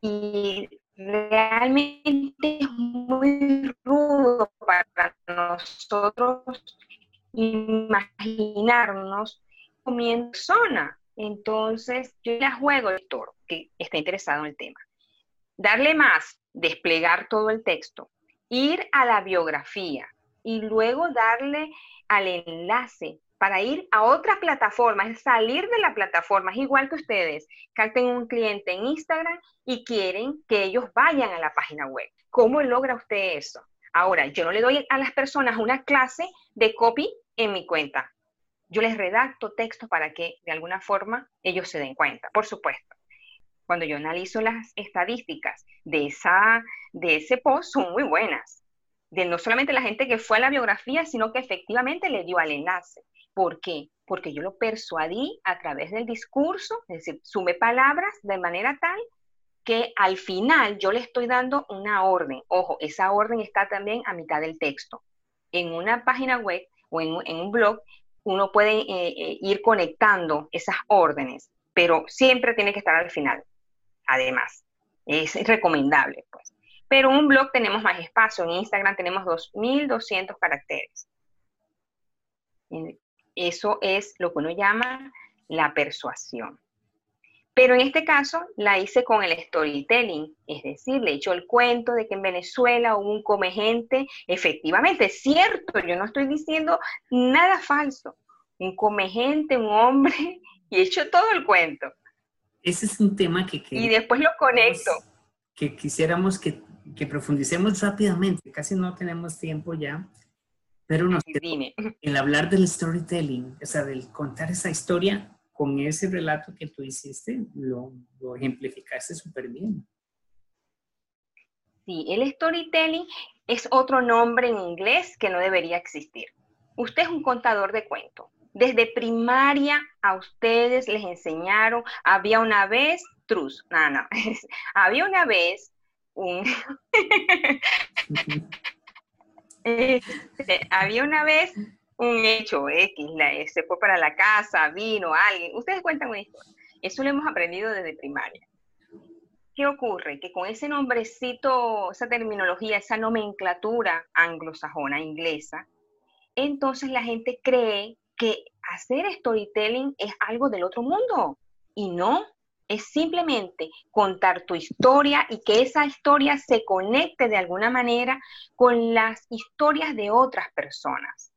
y realmente es muy rudo para nosotros imaginarnos comiendo zona. Entonces, yo le juego al lector que está interesado en el tema. Darle más, desplegar todo el texto, ir a la biografía y luego darle al enlace para ir a otra plataforma, es salir de la plataforma, es igual que ustedes, capten un cliente en Instagram y quieren que ellos vayan a la página web. ¿Cómo logra usted eso? Ahora, yo no le doy a las personas una clase de copy en mi cuenta. Yo les redacto textos para que de alguna forma ellos se den cuenta, por supuesto. Cuando yo analizo las estadísticas de, esa, de ese post, son muy buenas. De no solamente la gente que fue a la biografía, sino que efectivamente le dio al enlace. ¿Por qué? Porque yo lo persuadí a través del discurso, es decir, sume palabras de manera tal que al final yo le estoy dando una orden. Ojo, esa orden está también a mitad del texto. En una página web o en, un blog, uno puede eh, eh, ir conectando esas órdenes, pero siempre tiene que estar al final. Además, es recomendable, pues. Pero en un blog tenemos más espacio. En Instagram tenemos 2.200 caracteres. Eso es lo que uno llama la persuasión. Pero en este caso la hice con el storytelling, es decir, le echo el cuento de que en Venezuela hubo un comegente, efectivamente, es cierto, yo no estoy diciendo nada falso, un comegente, un hombre, *laughs* y he hecho todo el cuento. Ese es un tema que... y después lo conecto. Que quisiéramos que, que profundicemos rápidamente, casi no tenemos tiempo ya, pero nos *laughs* el hablar del storytelling, o sea, del contar esa historia con ese relato que tú hiciste, lo, lo ejemplificaste súper bien. Sí, el storytelling es otro nombre en inglés que no debería existir. Usted es un contador de cuentos. Desde primaria a ustedes les enseñaron, había una vez, trus, no, no, *laughs* había una vez un... *laughs* *laughs* Este, había una vez un hecho X, se fue para la casa, vino alguien, ustedes cuentan una historia. Eso lo hemos aprendido desde primaria. ¿Qué ocurre? Que con ese nombrecito, esa terminología, esa nomenclatura anglosajona, inglesa, entonces la gente cree que hacer storytelling es algo del otro mundo. Y no, es simplemente contar tu historia y que esa historia se conecte de alguna manera con las historias de otras personas.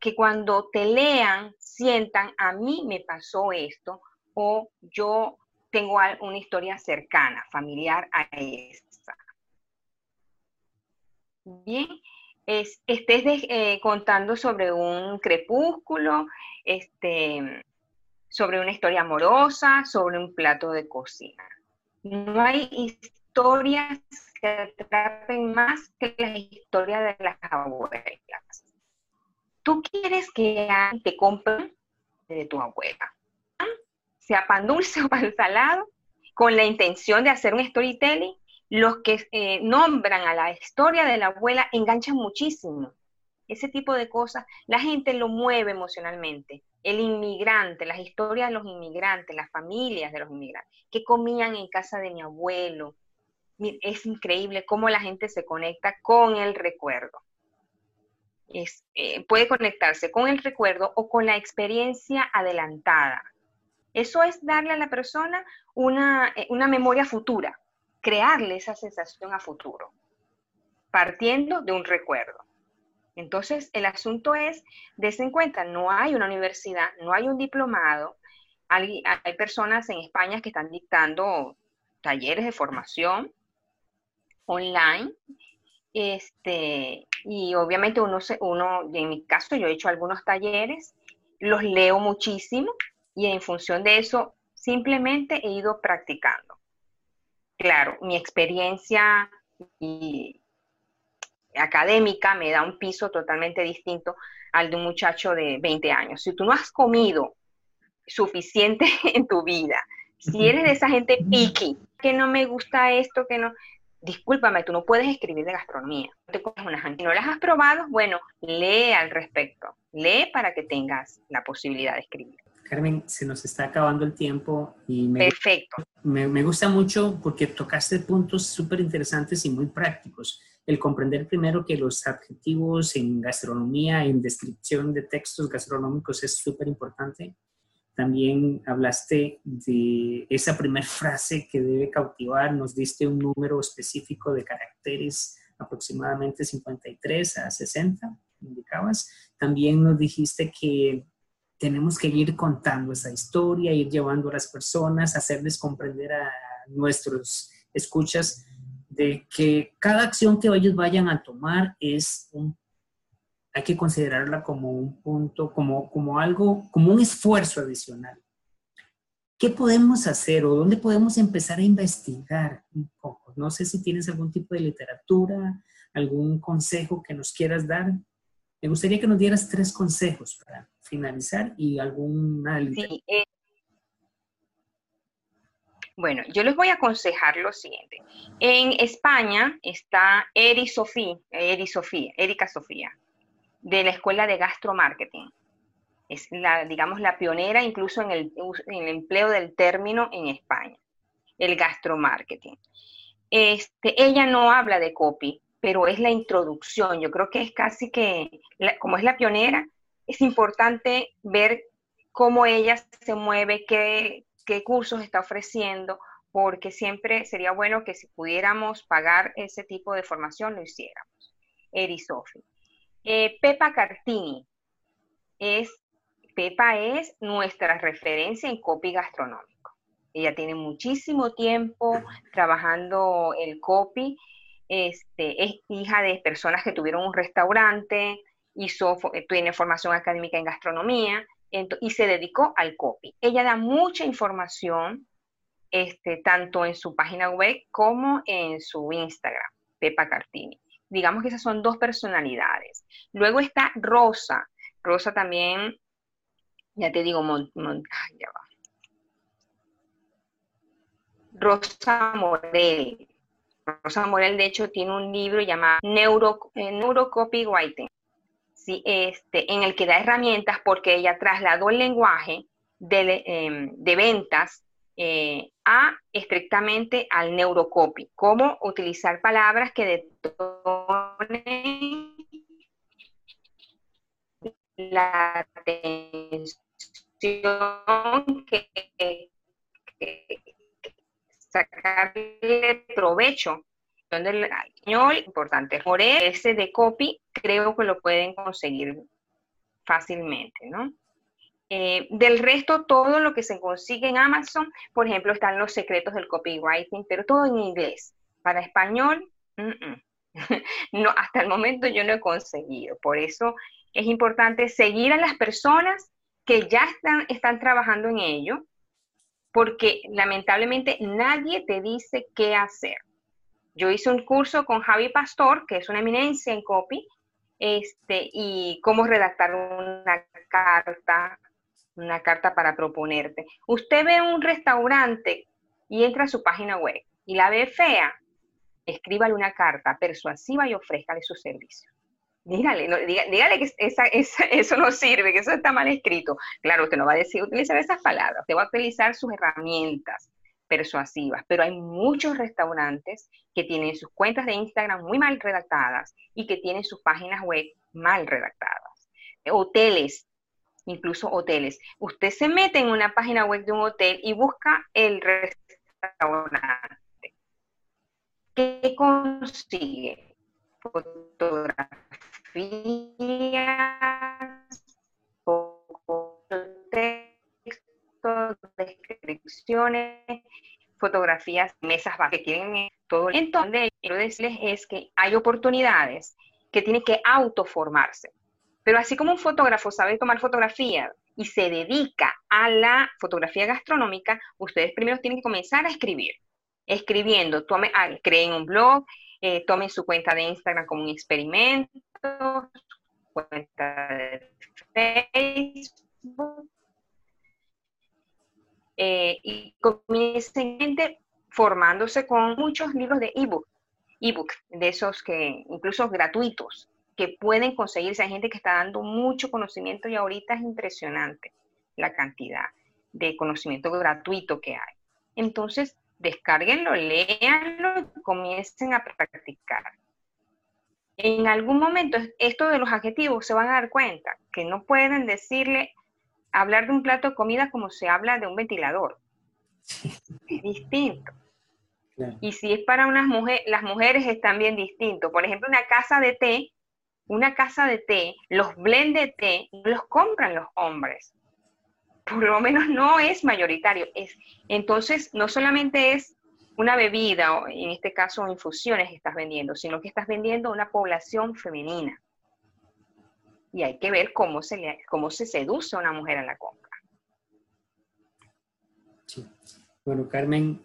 Que cuando te lean, sientan, a mí me pasó esto o yo tengo una historia cercana, familiar a esa. Bien, es, estés eh, contando sobre un crepúsculo, este, sobre una historia amorosa, sobre un plato de cocina. No hay historias que atrapen más que la historia de las abuelas. Tú quieres que te compren de tu abuela, sea pan dulce *laughs* o pan salado, con la intención de hacer un storytelling. Los que eh, nombran a la historia de la abuela enganchan muchísimo. Ese tipo de cosas, la gente lo mueve emocionalmente el inmigrante, las historias de los inmigrantes, las familias de los inmigrantes, que comían en casa de mi abuelo. Es increíble cómo la gente se conecta con el recuerdo. Eh, puede conectarse con el recuerdo o con la experiencia adelantada. Eso es darle a la persona una, eh, una memoria futura, crearle esa sensación a futuro, partiendo de un recuerdo. Entonces, el asunto es, des en cuenta, no hay una universidad, no hay un diplomado, hay, personas en España que están dictando talleres de formación online, este, y obviamente uno, uno, en mi caso yo he hecho algunos talleres, los leo muchísimo y en función de eso simplemente he ido practicando. Claro, mi experiencia y académica me da un piso totalmente distinto al de un muchacho de 20 años. Si tú no has comido suficiente *laughs* en tu vida, si eres de esa gente picky, que no me gusta esto, que no, discúlpame, tú no puedes escribir de gastronomía. Si no las has probado, bueno, lee al respecto. Lee para que tengas la posibilidad de escribir. Carmen, se nos está acabando el tiempo y me, Perfecto. Me, me gusta mucho porque tocaste puntos súper interesantes y muy prácticos el comprender primero que los adjetivos en gastronomía, en descripción de textos gastronómicos es súper importante. también hablaste de esa primera frase que debe cautivar, nos diste un número específico de caracteres, aproximadamente 53 a 60, indicabas. También nos dijiste que tenemos que ir contando esa historia, ir llevando a las personas, hacerles comprender a nuestros escuchas de que cada acción que ellos vayan a tomar es un hay que considerarla como un punto, como, como algo, como un esfuerzo adicional. ¿Qué podemos hacer o dónde podemos empezar a investigar un poco? No sé si tienes algún tipo de literatura, algún consejo que nos quieras dar. Me gustaría que nos dieras tres consejos para finalizar y alguna sí, eh, bueno, yo les voy a aconsejar lo siguiente. En España está Eri Sofía, Eri Sofía, Erika Sofía de la Escuela de Gastromarketing. Es la, digamos, la pionera incluso en el, empleo del término en España, el gastromarketing. Este, ella no habla de copy, pero es la introducción. Yo creo que es casi que, como es la pionera, es importante ver cómo ella se mueve, qué, qué cursos está ofreciendo, porque siempre sería bueno que si pudiéramos pagar ese tipo de formación lo hiciéramos. Eri Sofi. Eh, Pepa Cartini. Es, Pepa es nuestra referencia en copy gastronómico. Ella tiene muchísimo tiempo trabajando el copy. Este, es hija de personas que tuvieron un restaurante, hizo, tiene formación académica en gastronomía y se dedicó al copy. Ella da mucha información, este, tanto en su página web como en su Instagram, Pepa Cartini digamos que esas son dos personalidades. Luego está Rosa. Rosa también, ya te digo, ya va. Rosa Morel. Rosa Morel, de hecho, tiene un libro llamado Neuro, eh, este, en el que da herramientas porque ella trasladó el lenguaje de, em, de ventas eh, a estrictamente al neurocopy, cómo utilizar palabras que detonen la atención, que, sacarle provecho. Donde el español, importante, por ese de copy, creo que lo pueden conseguir fácilmente, ¿no? Eh, del resto, todo lo que se consigue en Amazon, por ejemplo, están los secretos del copywriting, pero todo en inglés. Para español, *laughs* no, hasta el momento yo no he conseguido. Por eso es importante seguir a las personas que ya están, están trabajando en ello, porque lamentablemente nadie te dice qué hacer. Yo hice un curso con Javi Pastor, que es una eminencia en copy, este, y cómo redactar una carta, una carta para proponerte. Usted ve un restaurante y entra a su página web y la ve fea, escríbale una carta persuasiva y ofrézcale su servicio. Dígale, que eso no sirve, que eso está mal escrito. Claro, usted no va a decir utilizar esas palabras, usted va a utilizar sus herramientas persuasivas, pero hay muchos restaurantes que tienen sus cuentas de Instagram muy mal redactadas y que tienen sus páginas web mal redactadas. Hoteles incluso hoteles. Usted se mete en una página web de un hotel y busca el restaurante. ¿Qué consigue? Fotografías, descripciones, fotografías, mesas que tienen todo. Entonces, quiero decirles es que hay oportunidades que tienen que autoformarse. Pero así como un fotógrafo sabe tomar fotografía y se dedica a la fotografía gastronómica, ustedes primero tienen que comenzar a escribir. Escribiendo, tome, ah, creen un blog, eh, tomen su cuenta de Instagram como un experimento, cuenta de Facebook, eh, y comiencen formándose con muchos libros de ebook, ebook, de esos que incluso gratuitos, que pueden conseguirse. Hay gente que está dando mucho conocimiento y ahorita es impresionante la cantidad de conocimiento gratuito que hay. Entonces, descárguenlo, léanlo y comiencen a practicar. En algún momento, esto de los adjetivos se van a dar cuenta que no pueden decirle hablar de un plato de comida como se habla de un ventilador. Es distinto. Y si es para unas mujeres, las mujeres es también distinto. Por ejemplo, una casa de té, una casa de té, los blend de té los compran los hombres. Por lo menos no es mayoritario. Es, entonces, no solamente es una bebida, o en este caso infusiones que estás vendiendo, sino que estás vendiendo una población femenina. Y hay que ver cómo se, le, cómo se seduce a una mujer en la compra. Sí. Bueno, Carmen,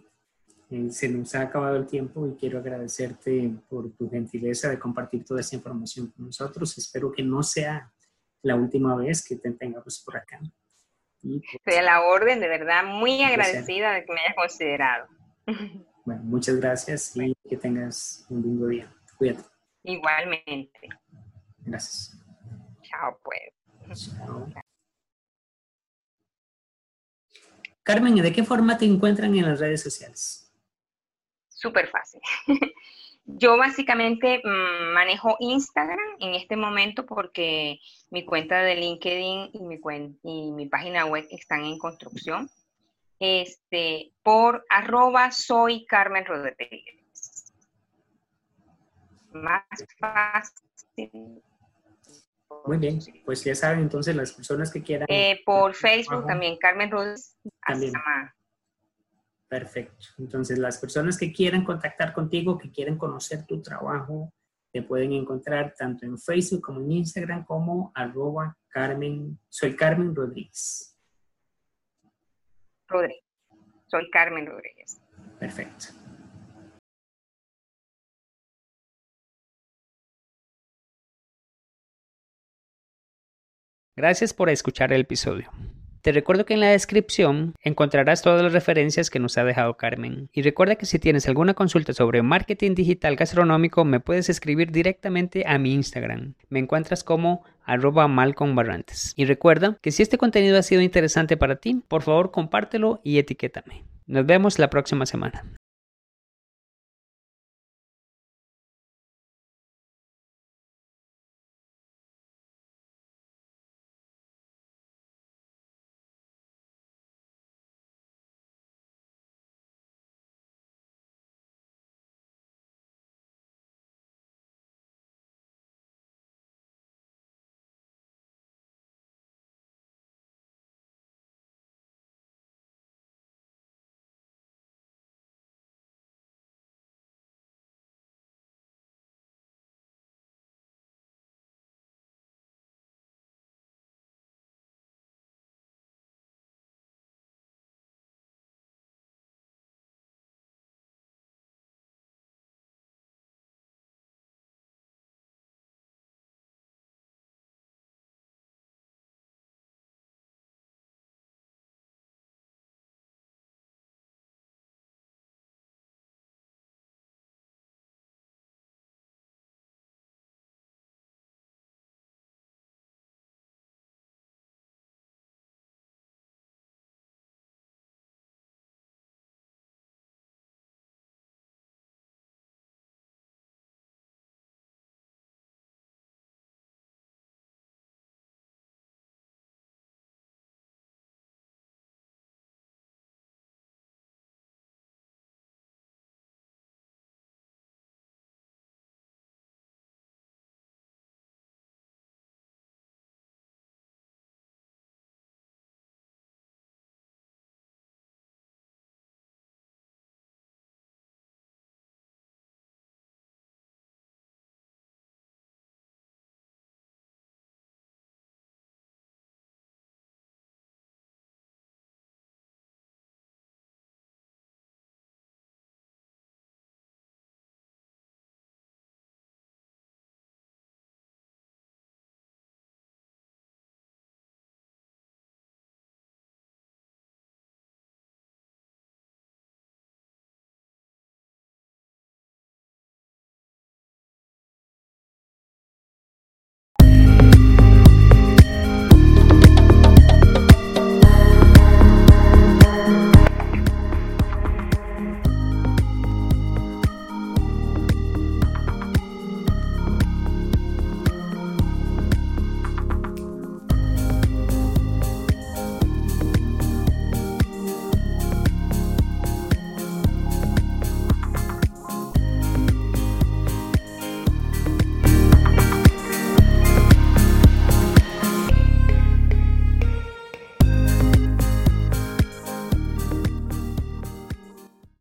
eh, se nos ha acabado el tiempo y quiero agradecerte por tu gentileza de compartir toda esta información con nosotros. Espero que no sea la última vez que te tengamos por acá. Y pues, Estoy a la orden, de verdad, muy agradecida de que me hayas considerado. *laughs* Bueno, muchas gracias y que tengas un lindo día. Cuídate. Igualmente. Gracias. Chao, pues. Carmen, ¿y de qué forma te encuentran en las redes sociales? Súper fácil. *laughs* Yo básicamente mm, manejo Instagram en este momento porque mi cuenta de LinkedIn y mi, y mi página web están en construcción. Este, por arroba soy Carmen Rodríguez. Más fácil. Muy bien, pues ya saben entonces las personas que quieran. Eh, por Facebook también, Carmen Rodríguez. También. Perfecto. Entonces, las personas que quieran contactar contigo, que quieren conocer tu trabajo, te pueden encontrar tanto en Facebook como en Instagram como arroba Carmen, soy Carmen Rodríguez. Rodríguez. Soy Carmen Rodríguez. Perfecto. Gracias por escuchar el episodio. Te recuerdo que en la descripción encontrarás todas las referencias que nos ha dejado Carmen. Y recuerda que si tienes alguna consulta sobre marketing digital gastronómico, me puedes escribir directamente a mi Instagram. Me encuentras como arroba Malcolm Barrantes. Y recuerda que si este contenido ha sido interesante para ti, por favor compártelo y etiquétame. Nos vemos la próxima semana.